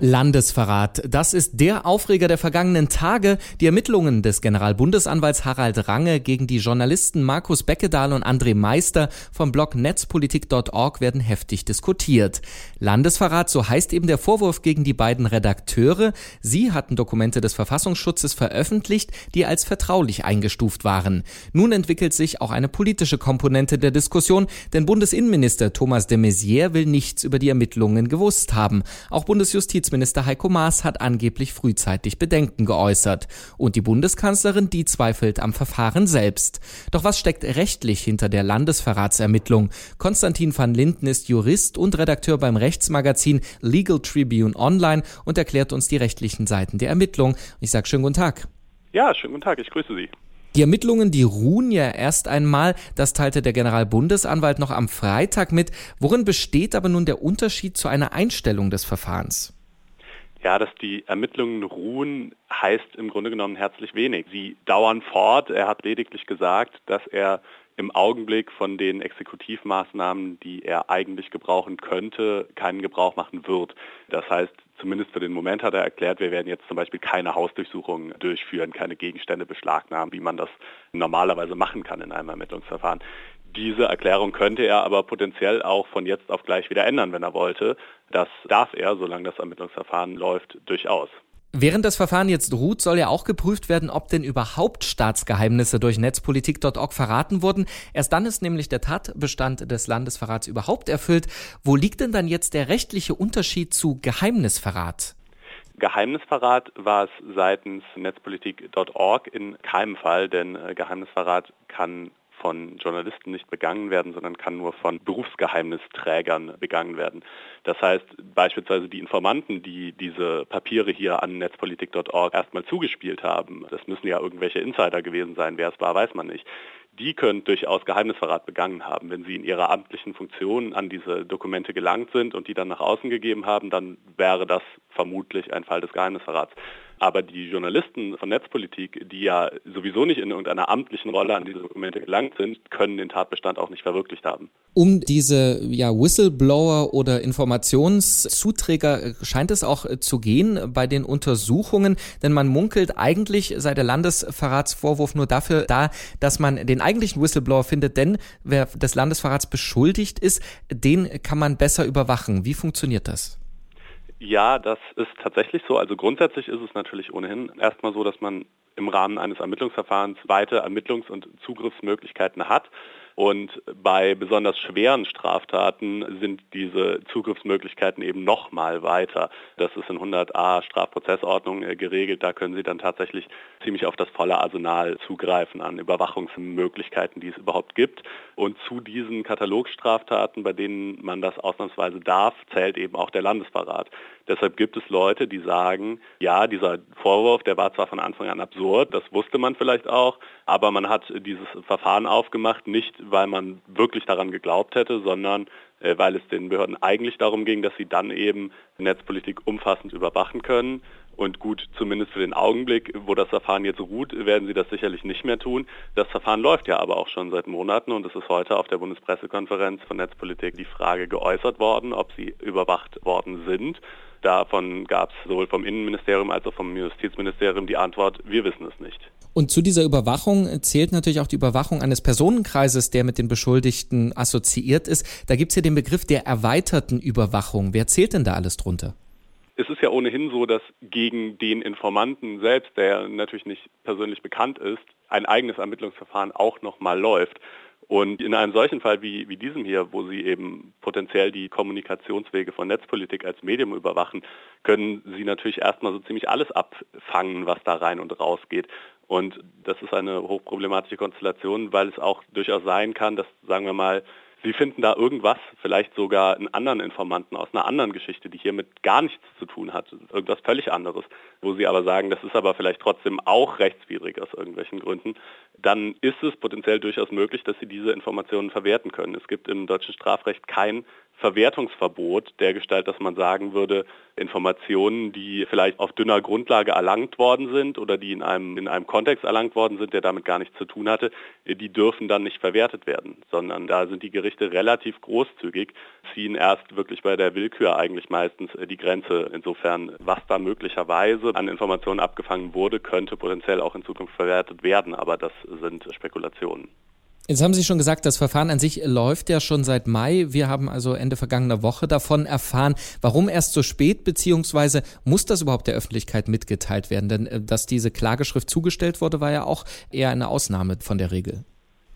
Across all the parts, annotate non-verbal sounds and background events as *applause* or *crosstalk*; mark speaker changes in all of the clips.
Speaker 1: Landesverrat. Das ist der Aufreger der vergangenen Tage. Die Ermittlungen des Generalbundesanwalts Harald Range gegen die Journalisten Markus Beckedahl und André Meister vom Blog netzpolitik.org werden heftig diskutiert. Landesverrat, so heißt eben der Vorwurf gegen die beiden Redakteure. Sie hatten Dokumente des Verfassungsschutzes veröffentlicht, die als vertraulich eingestuft waren. Nun entwickelt sich auch eine politische Komponente der Diskussion, denn Bundesinnenminister Thomas de Maizière will nichts über die Ermittlungen gewusst haben. Auch Bundesjustiz Justizminister Heiko Maas hat angeblich frühzeitig Bedenken geäußert. Und die Bundeskanzlerin, die zweifelt am Verfahren selbst. Doch was steckt rechtlich hinter der Landesverratsermittlung? Konstantin van Linden ist Jurist und Redakteur beim Rechtsmagazin Legal Tribune Online und erklärt uns die rechtlichen Seiten der Ermittlung. Ich sage schönen guten Tag.
Speaker 2: Ja, schönen guten Tag, ich grüße Sie.
Speaker 1: Die Ermittlungen, die ruhen ja erst einmal, das teilte der Generalbundesanwalt noch am Freitag mit. Worin besteht aber nun der Unterschied zu einer Einstellung des Verfahrens?
Speaker 2: Ja, dass die Ermittlungen ruhen, heißt im Grunde genommen herzlich wenig. Sie dauern fort. Er hat lediglich gesagt, dass er im Augenblick von den Exekutivmaßnahmen, die er eigentlich gebrauchen könnte, keinen Gebrauch machen wird. Das heißt, zumindest für den Moment hat er erklärt, wir werden jetzt zum Beispiel keine Hausdurchsuchungen durchführen, keine Gegenstände beschlagnahmen, wie man das normalerweise machen kann in einem Ermittlungsverfahren. Diese Erklärung könnte er aber potenziell auch von jetzt auf gleich wieder ändern, wenn er wollte. Das darf er, solange das Ermittlungsverfahren läuft, durchaus.
Speaker 1: Während das Verfahren jetzt ruht, soll ja auch geprüft werden, ob denn überhaupt Staatsgeheimnisse durch netzpolitik.org verraten wurden. Erst dann ist nämlich der Tatbestand des Landesverrats überhaupt erfüllt. Wo liegt denn dann jetzt der rechtliche Unterschied zu Geheimnisverrat?
Speaker 2: Geheimnisverrat war es seitens netzpolitik.org in keinem Fall, denn äh, Geheimnisverrat kann von Journalisten nicht begangen werden, sondern kann nur von Berufsgeheimnisträgern begangen werden. Das heißt beispielsweise die Informanten, die diese Papiere hier an netzpolitik.org erstmal zugespielt haben, das müssen ja irgendwelche Insider gewesen sein, wer es war, weiß man nicht die können durchaus Geheimnisverrat begangen haben. Wenn sie in ihrer amtlichen Funktion an diese Dokumente gelangt sind und die dann nach außen gegeben haben, dann wäre das vermutlich ein Fall des Geheimnisverrats. Aber die Journalisten von Netzpolitik, die ja sowieso nicht in irgendeiner amtlichen Rolle an diese Dokumente gelangt sind, können den Tatbestand auch nicht verwirklicht haben.
Speaker 1: Um diese ja, Whistleblower oder Informationszuträger scheint es auch äh, zu gehen bei den Untersuchungen, denn man munkelt, eigentlich sei der Landesverratsvorwurf nur dafür da, dass man den eigentlichen Whistleblower findet, denn wer des Landesverrats beschuldigt ist, den kann man besser überwachen. Wie funktioniert das?
Speaker 2: Ja, das ist tatsächlich so. Also grundsätzlich ist es natürlich ohnehin erstmal so, dass man im Rahmen eines Ermittlungsverfahrens weite Ermittlungs- und Zugriffsmöglichkeiten hat. Und bei besonders schweren Straftaten sind diese Zugriffsmöglichkeiten eben noch mal weiter. Das ist in 100a Strafprozessordnung äh, geregelt. Da können Sie dann tatsächlich ziemlich auf das volle Arsenal zugreifen an Überwachungsmöglichkeiten, die es überhaupt gibt. Und zu diesen Katalogstraftaten, bei denen man das ausnahmsweise darf, zählt eben auch der Landesverrat. Deshalb gibt es Leute, die sagen, ja, dieser Vorwurf, der war zwar von Anfang an absurd, das wusste man vielleicht auch, aber man hat dieses Verfahren aufgemacht, nicht weil man wirklich daran geglaubt hätte, sondern äh, weil es den Behörden eigentlich darum ging, dass sie dann eben Netzpolitik umfassend überwachen können. Und gut, zumindest für den Augenblick, wo das Verfahren jetzt ruht, werden sie das sicherlich nicht mehr tun. Das Verfahren läuft ja aber auch schon seit Monaten und es ist heute auf der Bundespressekonferenz von Netzpolitik die Frage geäußert worden, ob sie überwacht worden sind. Davon gab es sowohl vom Innenministerium als auch vom Justizministerium die Antwort, wir wissen es nicht.
Speaker 1: Und zu dieser Überwachung zählt natürlich auch die Überwachung eines Personenkreises, der mit den Beschuldigten assoziiert ist. Da gibt es ja den Begriff der erweiterten Überwachung. Wer zählt denn da alles drunter?
Speaker 2: Es ist ja ohnehin so, dass gegen den Informanten selbst, der natürlich nicht persönlich bekannt ist, ein eigenes Ermittlungsverfahren auch nochmal läuft. Und in einem solchen Fall wie, wie diesem hier, wo Sie eben potenziell die Kommunikationswege von Netzpolitik als Medium überwachen, können Sie natürlich erstmal so ziemlich alles abfangen, was da rein und raus geht. Und das ist eine hochproblematische Konstellation, weil es auch durchaus sein kann, dass, sagen wir mal, Sie finden da irgendwas, vielleicht sogar einen anderen Informanten aus einer anderen Geschichte, die hiermit gar nichts zu tun hat, irgendwas völlig anderes, wo Sie aber sagen, das ist aber vielleicht trotzdem auch rechtswidrig aus irgendwelchen Gründen, dann ist es potenziell durchaus möglich, dass Sie diese Informationen verwerten können. Es gibt im deutschen Strafrecht kein Verwertungsverbot der Gestalt, dass man sagen würde, Informationen, die vielleicht auf dünner Grundlage erlangt worden sind oder die in einem, in einem Kontext erlangt worden sind, der damit gar nichts zu tun hatte, die dürfen dann nicht verwertet werden, sondern da sind die Gerichte relativ großzügig, ziehen erst wirklich bei der Willkür eigentlich meistens die Grenze. Insofern, was da möglicherweise an Informationen abgefangen wurde, könnte potenziell auch in Zukunft verwertet werden, aber das sind Spekulationen.
Speaker 1: Jetzt haben Sie schon gesagt, das Verfahren an sich läuft ja schon seit Mai. Wir haben also Ende vergangener Woche davon erfahren. Warum erst so spät, beziehungsweise muss das überhaupt der Öffentlichkeit mitgeteilt werden? Denn äh, dass diese Klageschrift zugestellt wurde, war ja auch eher eine Ausnahme von der Regel.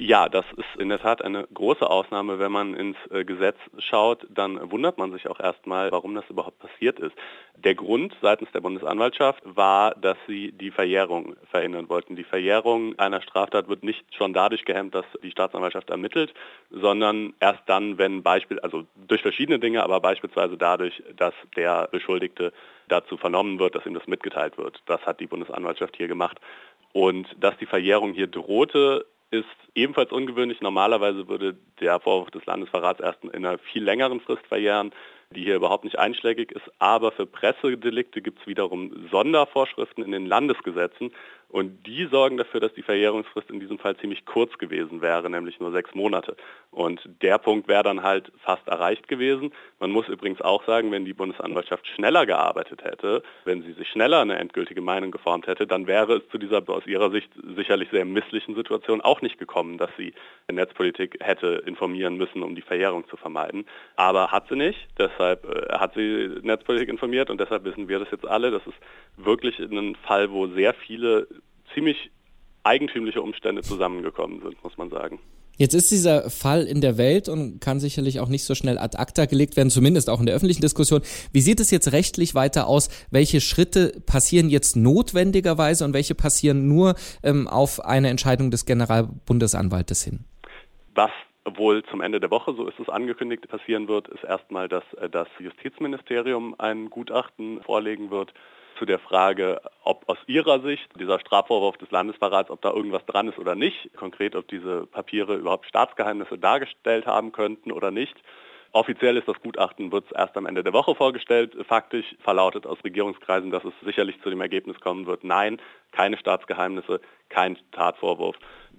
Speaker 2: Ja, das ist in der Tat eine große Ausnahme. Wenn man ins äh, Gesetz schaut, dann wundert man sich auch erstmal, warum das überhaupt passiert ist. Der Grund seitens der Bundesanwaltschaft war, dass sie die Verjährung verhindern wollten. Die Verjährung einer Straftat wird nicht schon dadurch gehemmt, dass die Staatsanwaltschaft ermittelt, sondern erst dann, wenn Beispiel, also durch verschiedene Dinge, aber beispielsweise dadurch, dass der Beschuldigte dazu vernommen wird, dass ihm das mitgeteilt wird. Das hat die Bundesanwaltschaft hier gemacht. Und dass die Verjährung hier drohte, ist ebenfalls ungewöhnlich. Normalerweise würde der Vorwurf des Landesverrats erst in einer viel längeren Frist verjähren die hier überhaupt nicht einschlägig ist. Aber für Pressedelikte gibt es wiederum Sondervorschriften in den Landesgesetzen und die sorgen dafür, dass die Verjährungsfrist in diesem Fall ziemlich kurz gewesen wäre, nämlich nur sechs Monate. Und der Punkt wäre dann halt fast erreicht gewesen. Man muss übrigens auch sagen, wenn die Bundesanwaltschaft schneller gearbeitet hätte, wenn sie sich schneller eine endgültige Meinung geformt hätte, dann wäre es zu dieser aus ihrer Sicht sicherlich sehr misslichen Situation auch nicht gekommen, dass sie Netzpolitik hätte informieren müssen, um die Verjährung zu vermeiden. Aber hat sie nicht. Das Deshalb äh, hat sie Netzpolitik informiert und deshalb wissen wir das jetzt alle. Das ist wirklich ein Fall, wo sehr viele ziemlich eigentümliche Umstände zusammengekommen sind, muss man sagen.
Speaker 1: Jetzt ist dieser Fall in der Welt und kann sicherlich auch nicht so schnell ad acta gelegt werden, zumindest auch in der öffentlichen Diskussion. Wie sieht es jetzt rechtlich weiter aus? Welche Schritte passieren jetzt notwendigerweise und welche passieren nur ähm, auf eine Entscheidung des Generalbundesanwaltes hin?
Speaker 2: Was wohl zum Ende der Woche, so ist es angekündigt, passieren wird, ist erstmal, dass äh, das Justizministerium ein Gutachten vorlegen wird zu der Frage, ob aus Ihrer Sicht dieser Strafvorwurf des Landesverrats, ob da irgendwas dran ist oder nicht, konkret ob diese Papiere überhaupt Staatsgeheimnisse dargestellt haben könnten oder nicht. Offiziell ist das Gutachten, wird es erst am Ende der Woche vorgestellt. Faktisch verlautet aus Regierungskreisen, dass es sicherlich zu dem Ergebnis kommen wird, nein, keine Staatsgeheimnisse, kein Tatvorwurf.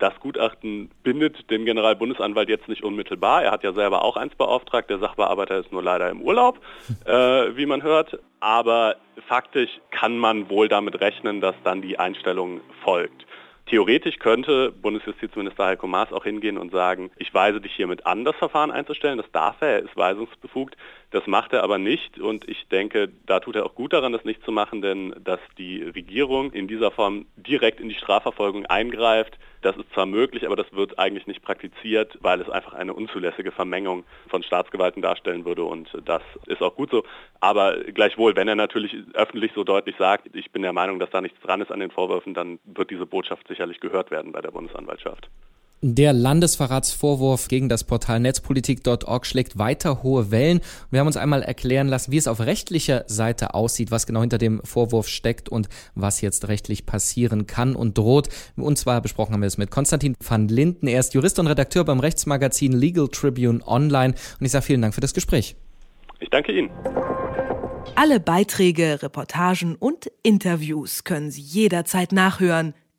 Speaker 2: Das Gutachten bindet den Generalbundesanwalt jetzt nicht unmittelbar. Er hat ja selber auch eins beauftragt. Der Sachbearbeiter ist nur leider im Urlaub, *laughs* äh, wie man hört. Aber faktisch kann man wohl damit rechnen, dass dann die Einstellung folgt. Theoretisch könnte Bundesjustizminister Heiko Maas auch hingehen und sagen, ich weise dich hiermit an, das Verfahren einzustellen. Das darf er, er ist weisungsbefugt. Das macht er aber nicht und ich denke, da tut er auch gut daran, das nicht zu machen, denn dass die Regierung in dieser Form direkt in die Strafverfolgung eingreift, das ist zwar möglich, aber das wird eigentlich nicht praktiziert, weil es einfach eine unzulässige Vermengung von Staatsgewalten darstellen würde und das ist auch gut so. Aber gleichwohl, wenn er natürlich öffentlich so deutlich sagt, ich bin der Meinung, dass da nichts dran ist an den Vorwürfen, dann wird diese Botschaft sicherlich gehört werden bei der Bundesanwaltschaft.
Speaker 1: Der Landesverratsvorwurf gegen das Portal netzpolitik.org schlägt weiter hohe Wellen. Wir haben uns einmal erklären lassen, wie es auf rechtlicher Seite aussieht, was genau hinter dem Vorwurf steckt und was jetzt rechtlich passieren kann und droht. Und zwar besprochen haben wir es mit Konstantin van Linden. Er ist Jurist und Redakteur beim Rechtsmagazin Legal Tribune Online. Und ich sage vielen Dank für das Gespräch.
Speaker 2: Ich danke Ihnen.
Speaker 3: Alle Beiträge, Reportagen und Interviews können Sie jederzeit nachhören